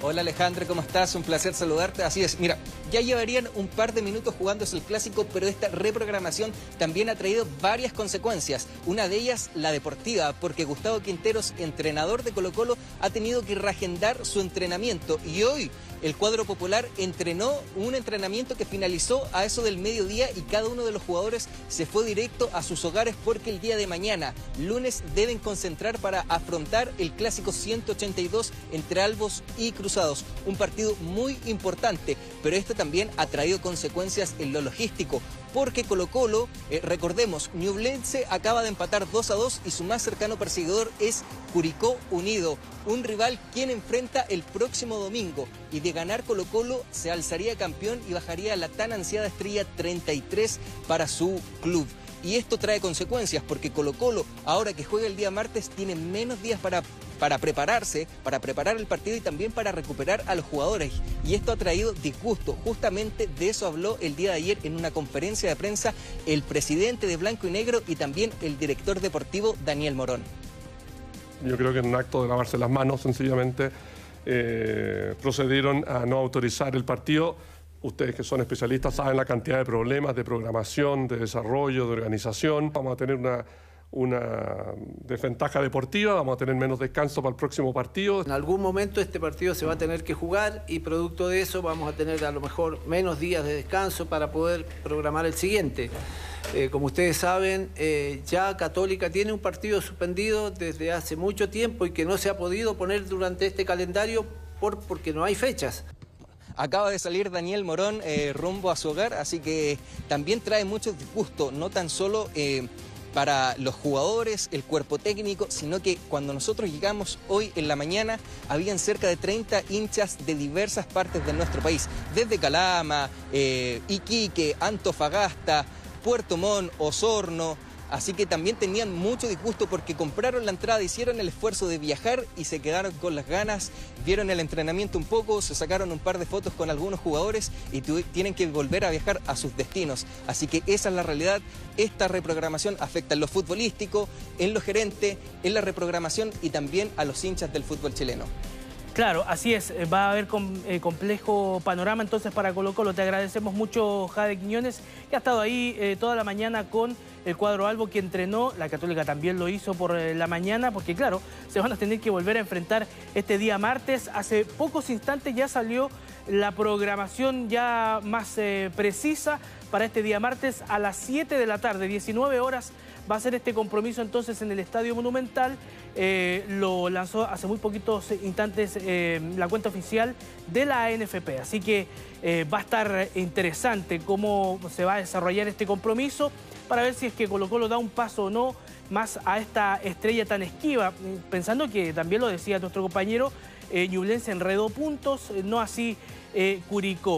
Hola Alejandra, ¿cómo estás? Un placer saludarte. Así es, mira, ya llevarían un par de minutos jugándose el clásico, pero esta reprogramación también ha traído varias consecuencias. Una de ellas, la deportiva, porque Gustavo Quinteros, entrenador de Colo Colo, ha tenido que reagendar su entrenamiento y hoy el cuadro popular entrenó un entrenamiento que finalizó a eso del mediodía y cada uno de los jugadores se fue directo a sus hogares porque el día de mañana, lunes, deben concentrar para afrontar el clásico 182 entre Albos y Un partido muy importante, pero esto también ha traído consecuencias en lo logístico porque Colo Colo, eh, recordemos, Ñublense acaba de empatar 2 a 2 y su más cercano perseguidor es Curicó Unido, un rival quien enfrenta el próximo domingo y de ganar Colo Colo se alzaría campeón y bajaría la tan ansiada estrella 33 para su club. Y esto trae consecuencias porque Colo Colo, ahora que juega el día martes, tiene menos días para, para prepararse, para preparar el partido y también para recuperar a los jugadores. Y esto ha traído disgusto. Justamente de eso habló el día de ayer en una conferencia de prensa el presidente de Blanco y Negro y también el director deportivo Daniel Morón. Yo creo que en un acto de lavarse las manos, sencillamente, eh, procedieron a no autorizar el partido Ustedes que son especialistas saben la cantidad de problemas de programación, de desarrollo, de organización. Vamos a tener una, una desventaja deportiva, vamos a tener menos descanso para el próximo partido. En algún momento este partido se va a tener que jugar y producto de eso vamos a tener a lo mejor menos días de descanso para poder programar el siguiente. Eh, como ustedes saben, eh, ya Católica tiene un partido suspendido desde hace mucho tiempo y que no se ha podido poner durante este calendario por, porque no hay fechas. Acaba de salir Daniel Morón eh, rumbo a su hogar, así que también trae mucho disgusto, no tan solo eh, para los jugadores, el cuerpo técnico, sino que cuando nosotros llegamos hoy en la mañana, habían cerca de 30 hinchas de diversas partes de nuestro país, desde Calama, eh, Iquique, Antofagasta, Puerto Montt, Osorno, Así que también tenían mucho disgusto porque compraron la entrada, hicieron el esfuerzo de viajar y se quedaron con las ganas, vieron el entrenamiento un poco, se sacaron un par de fotos con algunos jugadores y tienen que volver a viajar a sus destinos. Así que esa es la realidad. Esta reprogramación afecta en lo futbolístico, en lo gerente, en la reprogramación y también a los hinchas del fútbol chileno. Claro, así es. Eh, va a haber eh, complejo panorama entonces para Colo Colo. Te agradecemos mucho, Jade Quiñones, que ha estado ahí eh, toda la mañana con el cuadro Albo que entrenó. La Católica también lo hizo por la mañana, porque claro, se van a tener que volver a enfrentar este día martes. Hace pocos instantes ya salió la programación ya más precisa para este día martes a las 7 de la tarde, 19 horas va a ser este compromiso entonces en el Estadio Monumental. Eh, lo lanzó hace muy poquitos instantes eh, la cuenta oficial de la ANFP. Así que eh, va a estar interesante cómo se va a desarrollar este compromiso para ver si es que Colo Colo da un paso o no más a esta estrella tan esquiva, pensando que también lo decía nuestro compañero, Ñublense enredó puntos, no así Curicó.